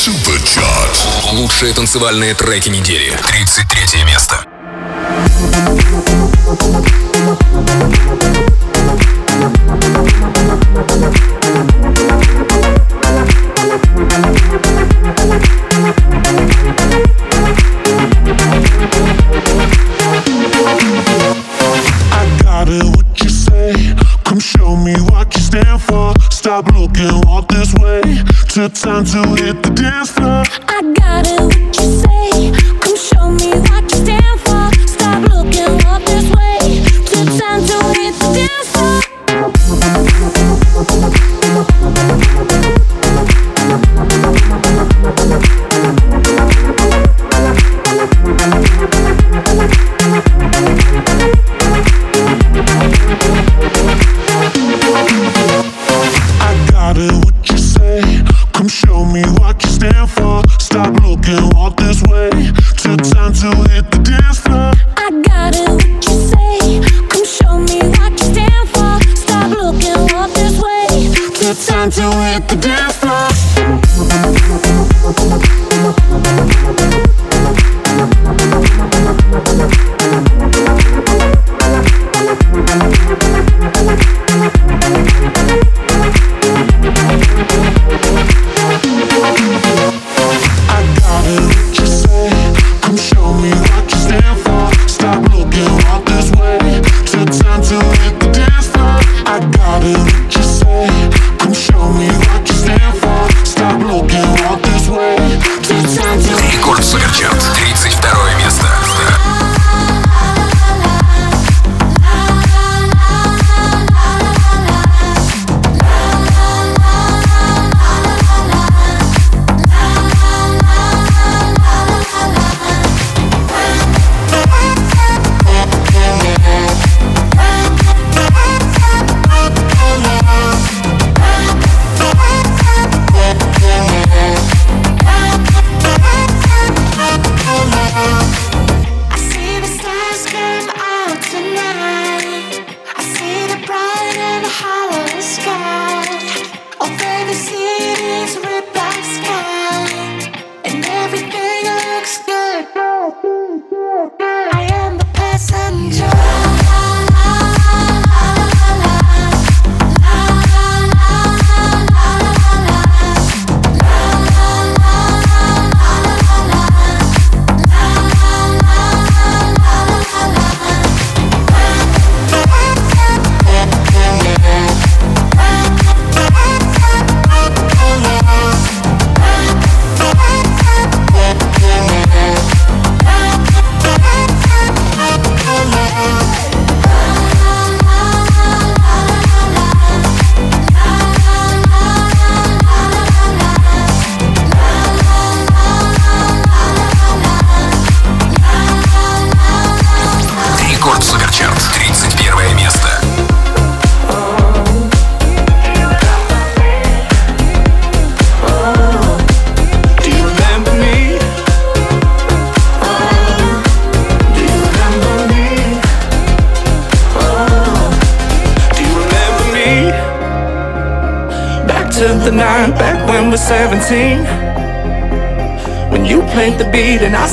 Superchart. Лучшие танцевальные треки недели. 33 место. Stop Took time to hit the dance floor.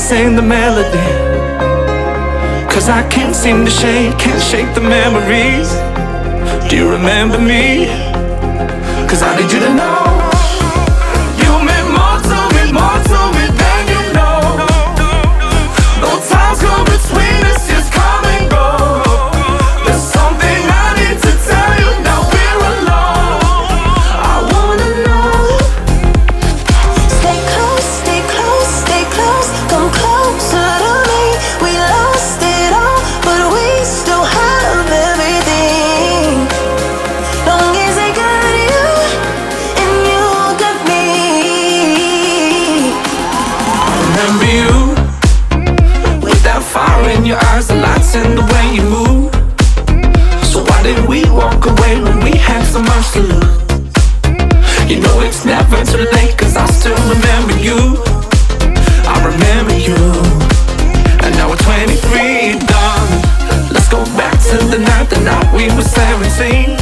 Sang the melody. Cause I can't seem to shake, can't shake the memories. Do you remember me? Cause I need you to know. we were 17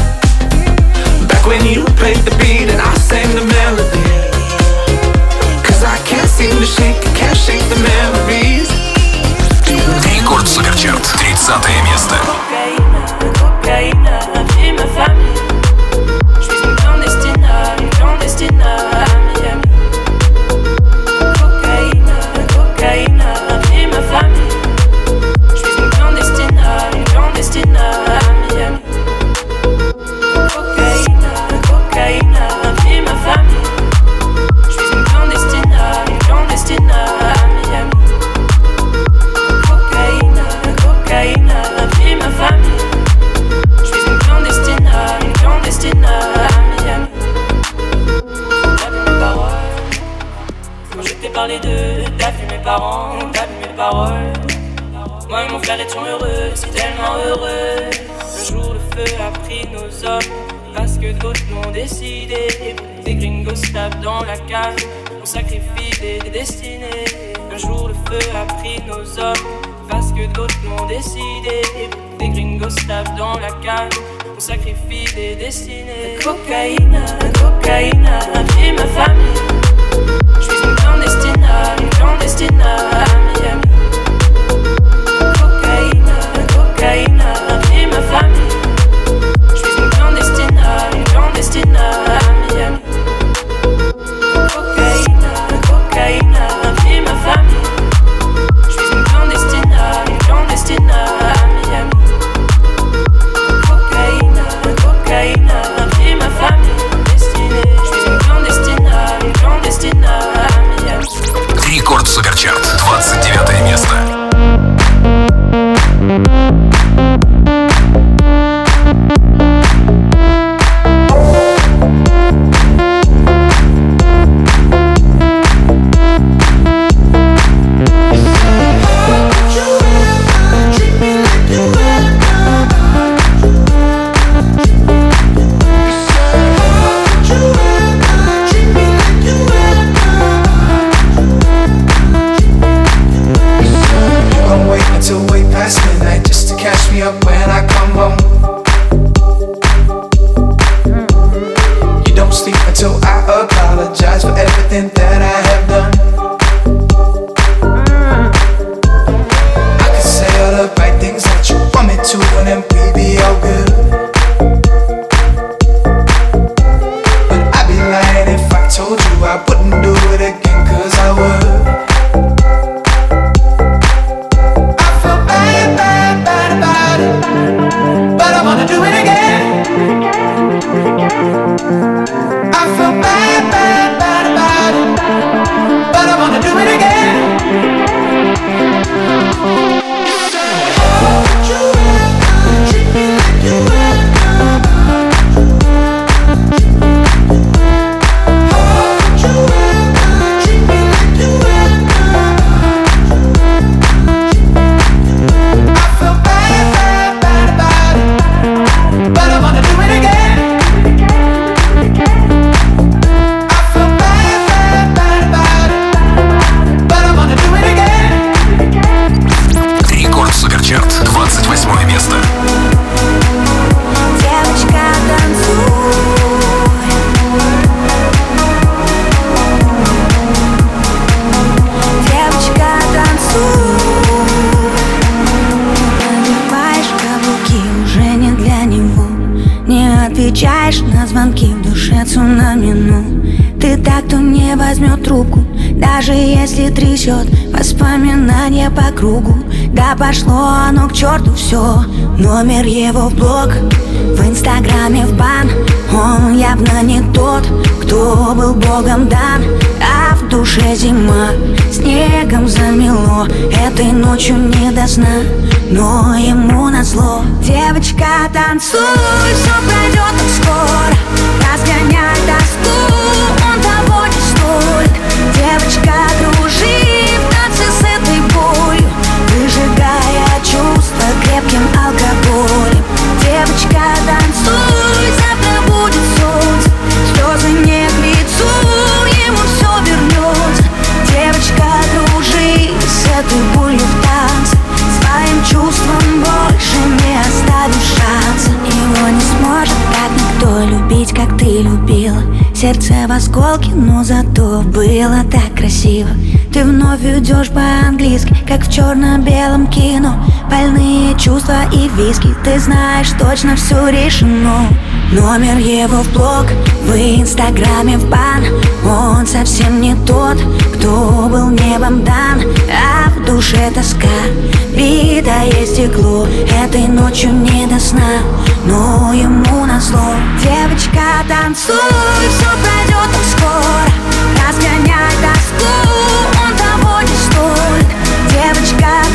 Back when you played the beat and I sang the melody. Cause I can't seem to shake, can't shake the memories. Рекорд Суперчарт, 30th place. cocaína, cocaína. I apologize for everything that I have done. Пошло оно к черту все Номер его в блог, в инстаграме в бан. Он явно не тот, кто был богом дан. А в душе зима, снегом замело. Этой ночью не до сна, но ему назло. Девочка, танцуй, все пройдет скоро. Разгоняй тоску, он того не стоит Девочка, крепким алкоголем. Девочка, танцуй, завтра будет солнце. Слезы не к лицу, ему все вернется Девочка, кружи с этой болью в танце. Своим чувством больше не оставишь шанса. Его не сможет как никто любить, как ты любила. Сердце в осколке, но зато было так красиво ты вновь идешь по-английски, как в черно-белом кино. Больные чувства и виски, ты знаешь точно все решено. Номер его в блог, в инстаграме в бан. Он совсем не тот, кто был небом дан. А в душе тоска, битое стекло. Этой ночью не до сна, но ему назло Девочка, танцуй, все пройдет так скоро. Разгоняй тоску Девочка,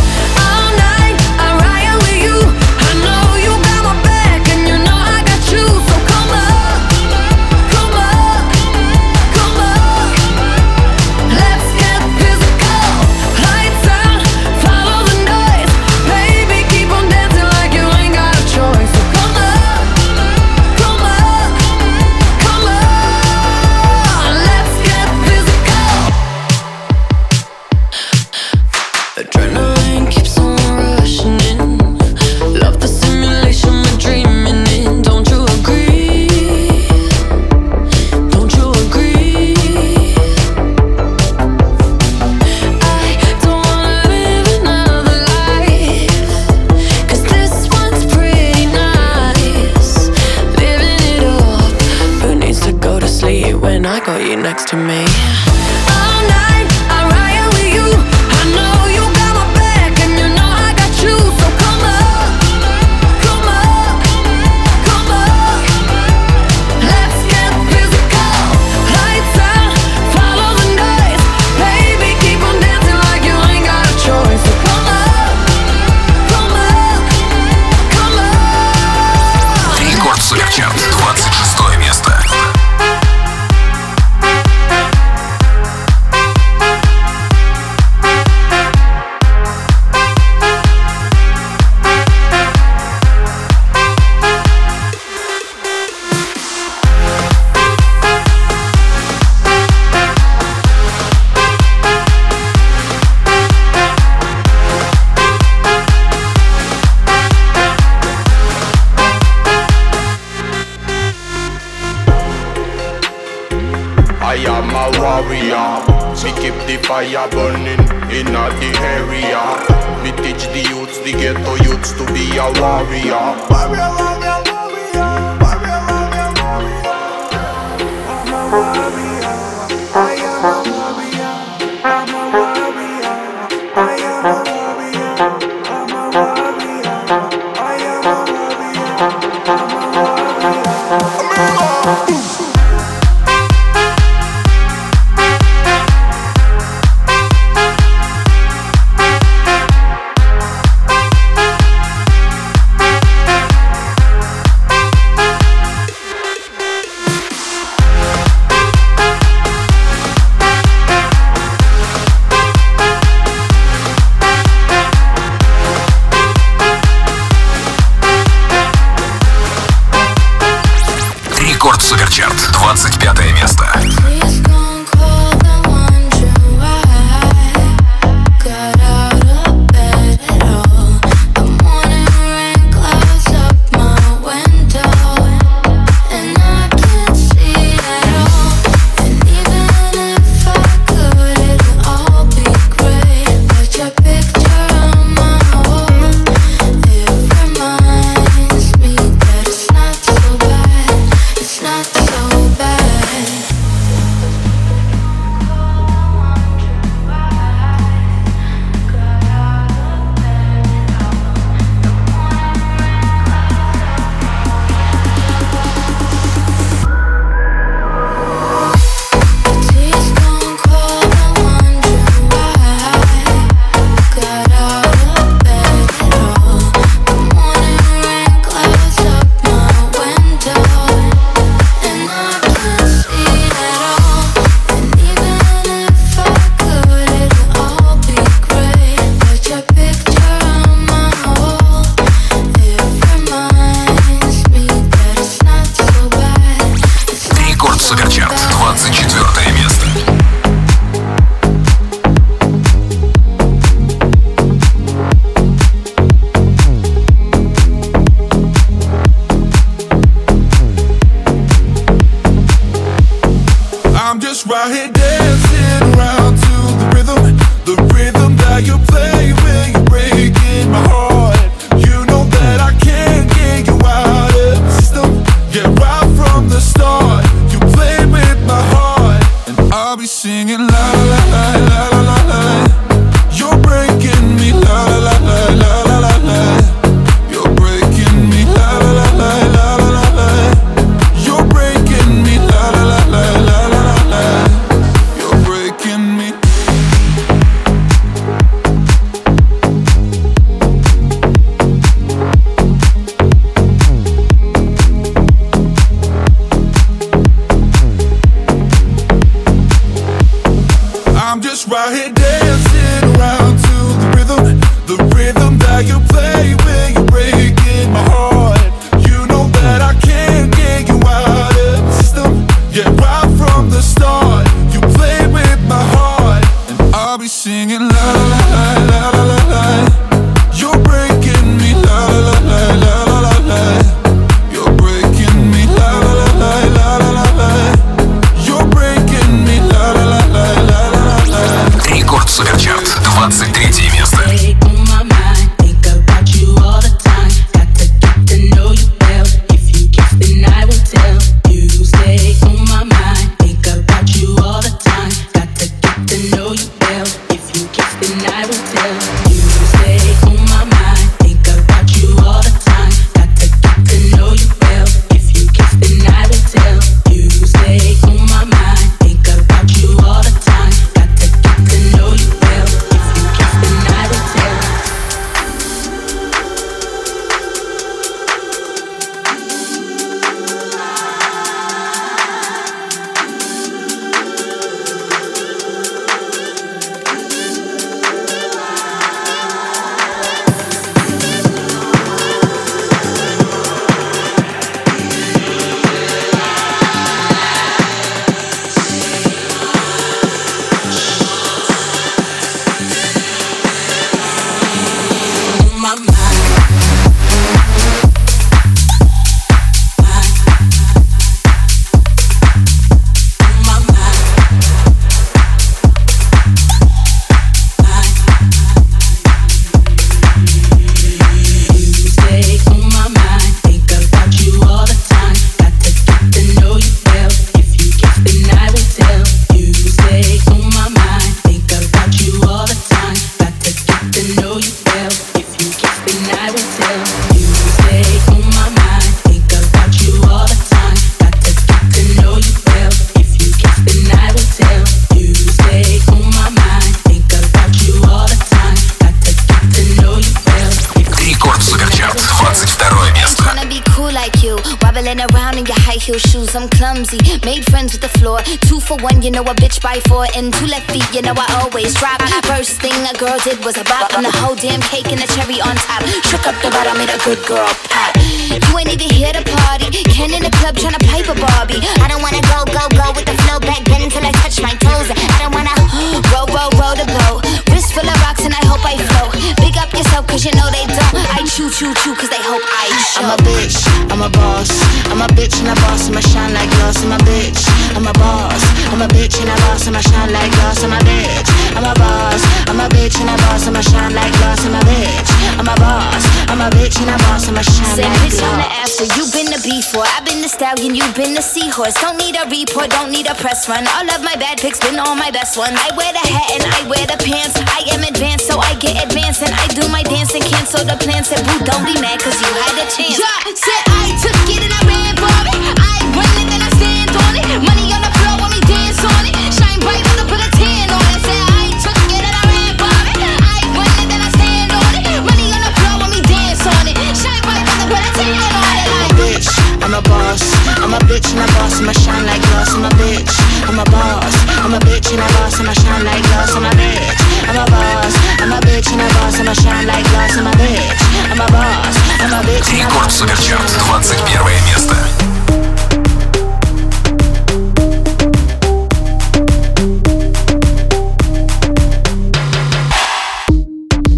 Out here you know a bitch by four, and two left feet, you know I always drop. First thing a girl did was a bop, and the whole damn cake and the cherry on top. Shook up the bottom, made a good girl I'm a bitch and I'ma shine Say like bitch on the after, you been the before. I've been the stallion, you been the seahorse. Don't need a report, don't need a press run. All of my bad pics been all my best ones. I wear the hat and I wear the pants. I am advanced, so I get advanced and I do my dance and cancel the plans. Said boo, don't be mad cause you had a chance. Yeah, said I took it and I ran for it. I run it and I stand on it. Money on the floor when we dance on it. boss. I'm a bitch and a boss, I'ma shine like glass. I'm a bitch, I'm a boss. I'm a bitch and a boss, I'ma shine like glass. I'm a bitch, I'm a boss. I'm a bitch and a boss, I'ma shine like glass. I'm a bitch, I'm a boss. I'm a bitch and a Рекорд boss, I'ma Суперчарт, shine like 21 место.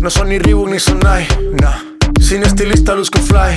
No son ni Reebok ni Sonai, nah. Sin estilista luzco fly.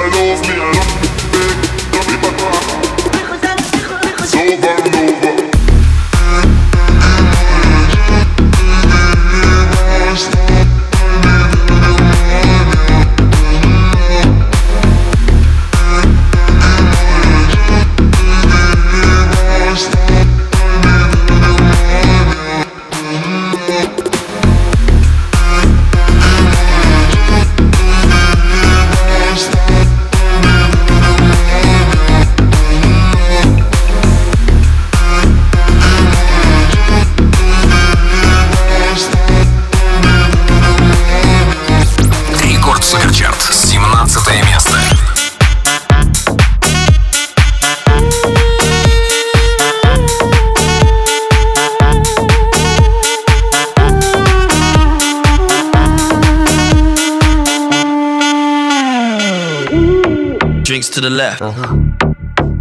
I love me, I love me.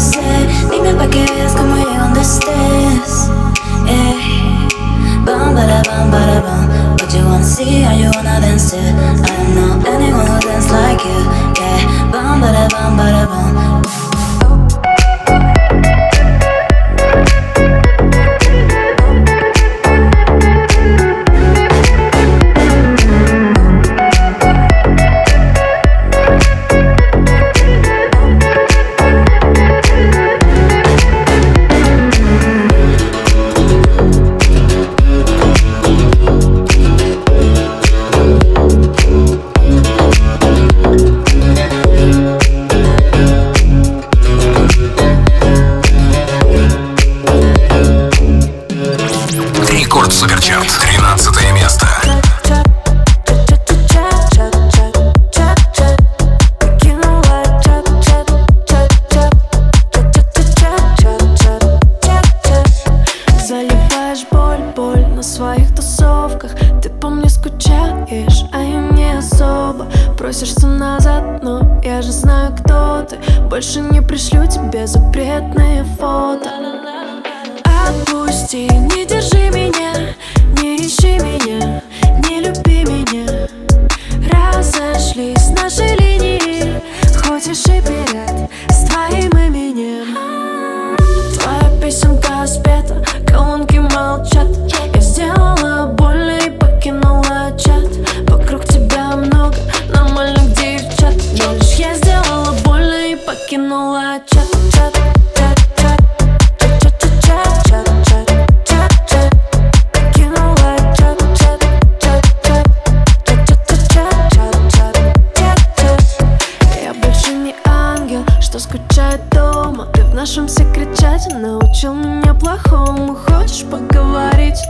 Dime pa' que veas cómo y donde estés. Eh. Bam, bada, bam, bada, bam. What you wanna see? How you wanna dance it? I don't know anyone who dance like you. Yeah. Bam, bada, bam, bada, bam.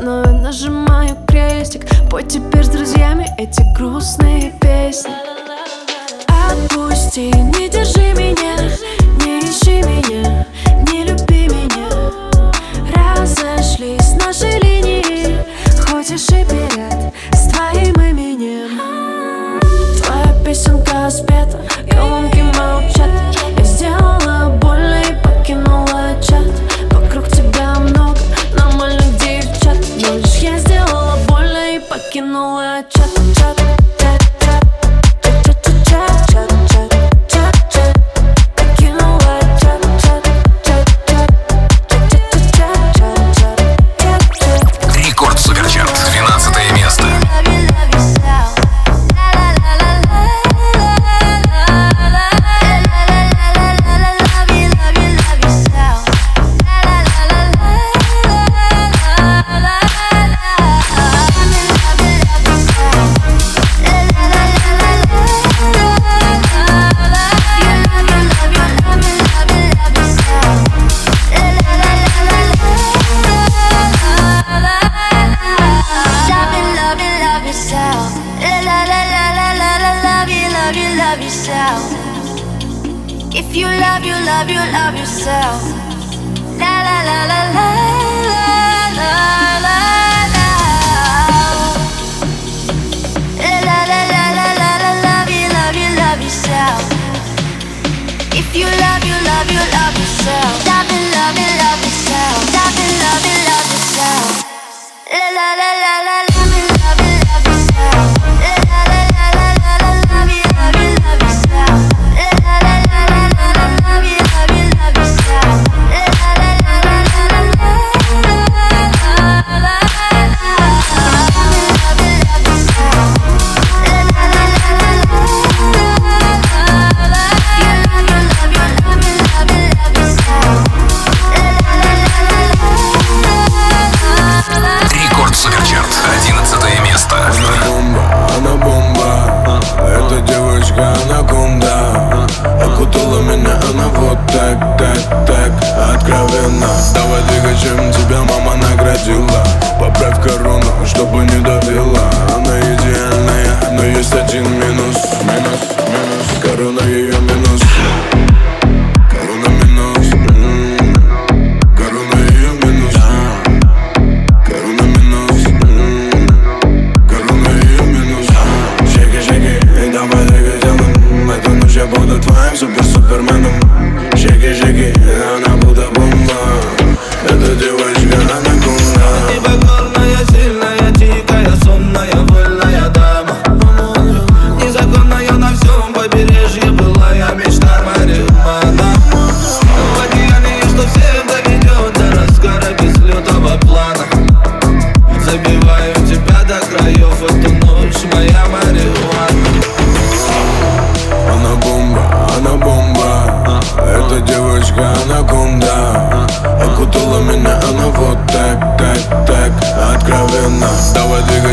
Но я нажимаю крестик. Пой теперь с друзьями эти грустные песни. Отпусти, не держи меня Не ищи меня, не люби меня. Разошлись наши линии Хоть и шиперят. love you, love yourself. Stop and love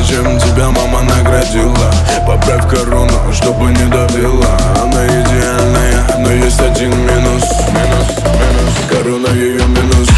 чем тебя мама наградила. Поправь корону, чтобы не давила. Она идеальная, но есть один минус. Минус, минус. Корона ее минус.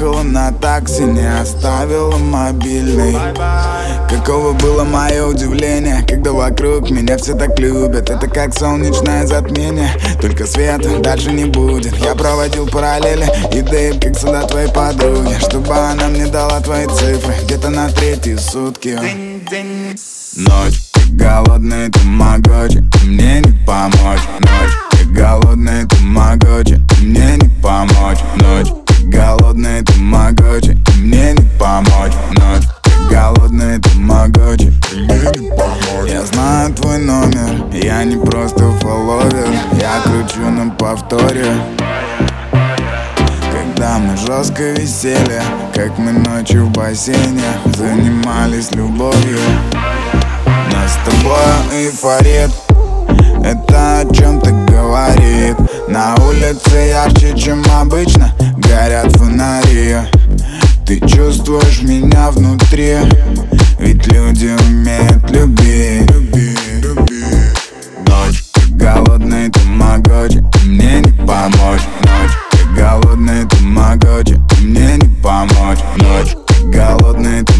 Уехала на такси, не оставила мобильный. Каково было мое удивление, когда вокруг меня все так любят. Это как солнечное затмение, только света дальше не будет. Я проводил параллели и дейп, как сюда твоей подруги Чтобы она мне дала твои цифры, где-то на третьи сутки. Ночь, ты голодный, ты могочи, мне не помочь. Ночь, ты голодный, ты могочи, мне не помочь. Ночь, ты голодный, ты могочи, мне не помочь Ночь, ты голодный, ты могочи, мне не помочь. Я знаю твой номер, я не просто фолловер. Я кручу на повторе. Когда мы жестко висели Как мы ночью в бассейне Занимались любовью. Нас с тобой эйфорит Это о чем-то говорит. На улице ярче, чем обычно Горят фонари. Ты чувствуешь меня внутри Ведь люди умеют любить. Ночь, ты голодный, ты могочи Мне не помочь. Ночь, ты голодный, ты могочи Мне не помочь. Ночь, ты голодный, ты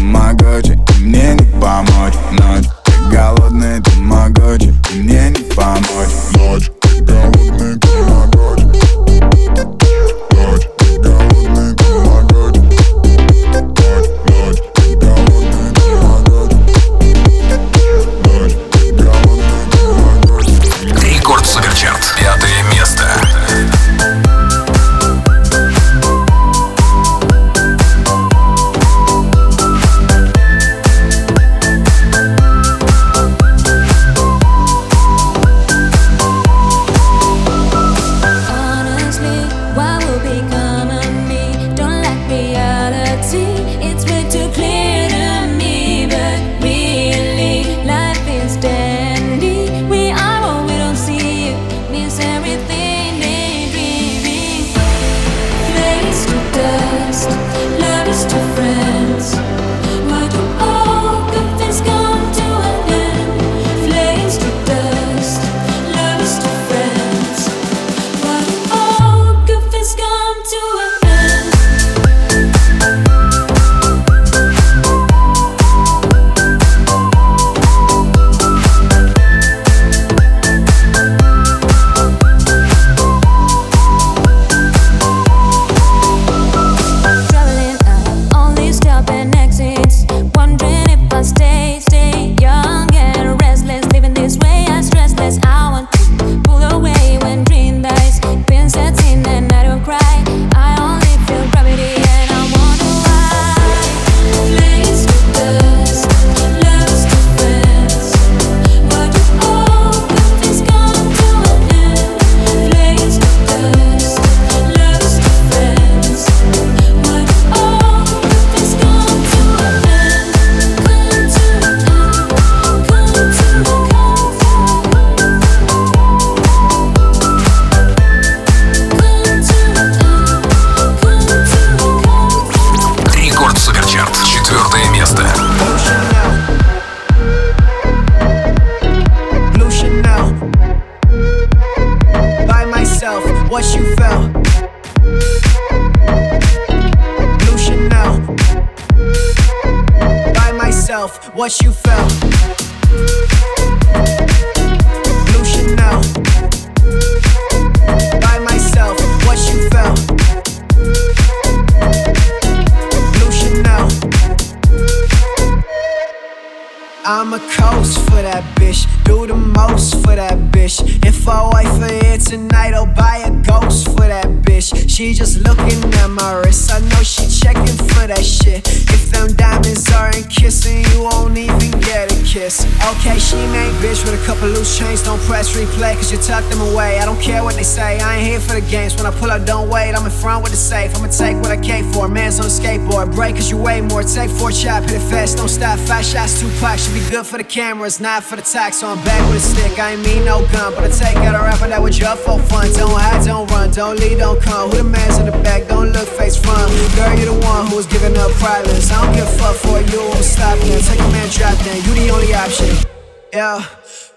press replay, cause you tuck them away. I don't care what they say, I ain't here for the games. When I pull up, don't wait. I'm in front with the safe. I'ma take what I came for. Man's on a skateboard. Break cause you weigh more. Take four chop, hit it fast, don't stop. Five shots, two packs. Should be good for the cameras, not for the tax. So I'm back with a stick. I ain't mean no gun, but I take out a rapper that was just for fun. Don't hide, don't run, don't lead, don't come. Who the man's in the back? Don't look face front. Girl, you the one who was giving up privates. I don't give a fuck for you. I'm stopping. Take a man, drop down. You the only option. Yeah,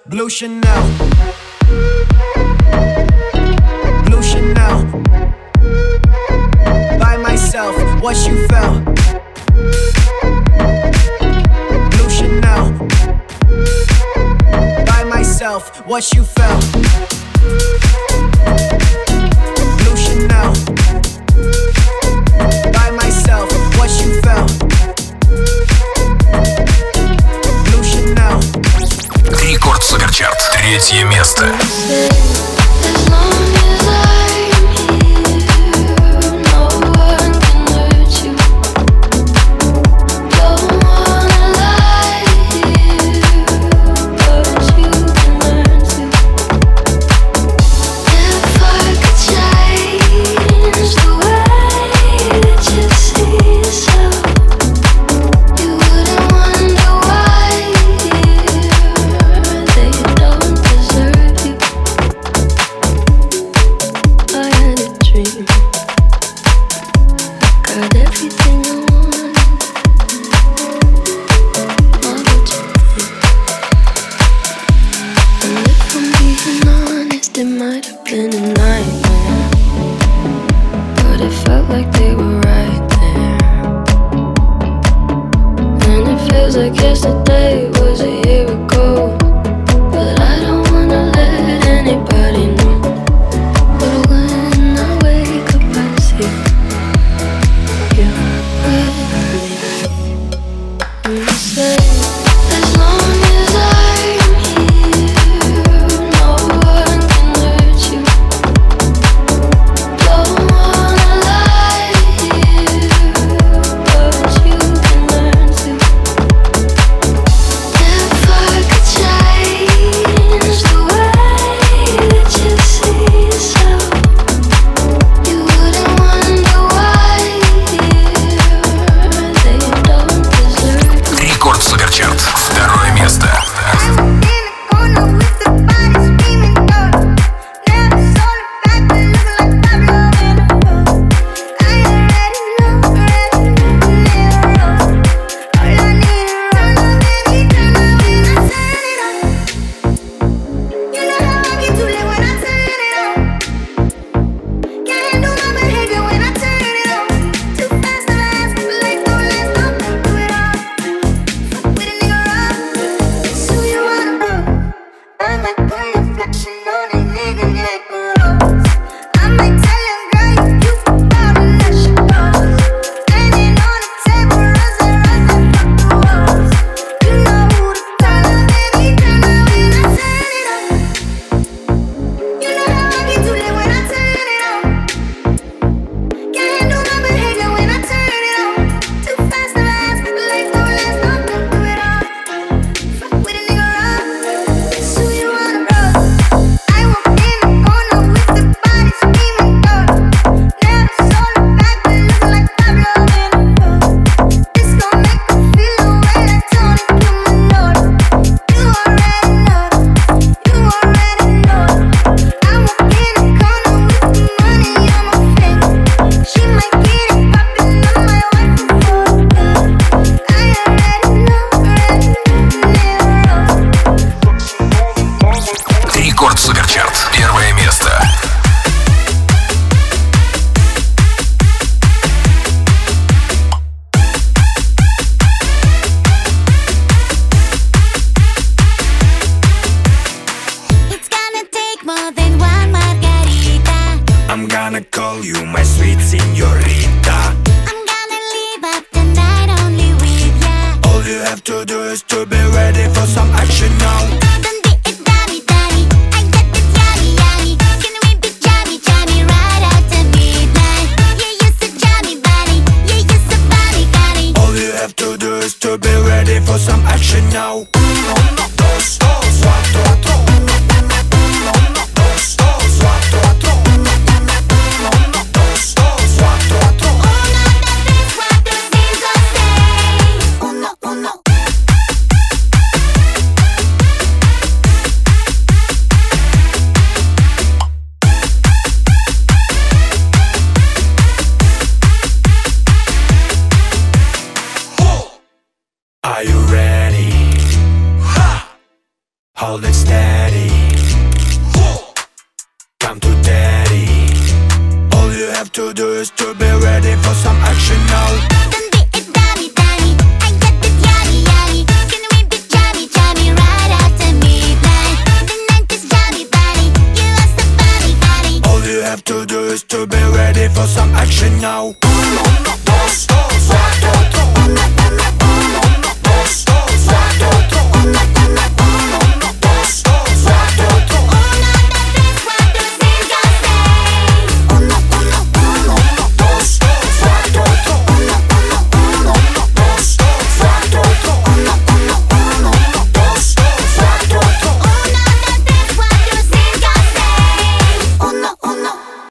Blue Chanel. Blue Chanel. By myself, what you felt. Blue Chanel. By myself, what you felt. Blue Chanel. Суперчарт. Третье место.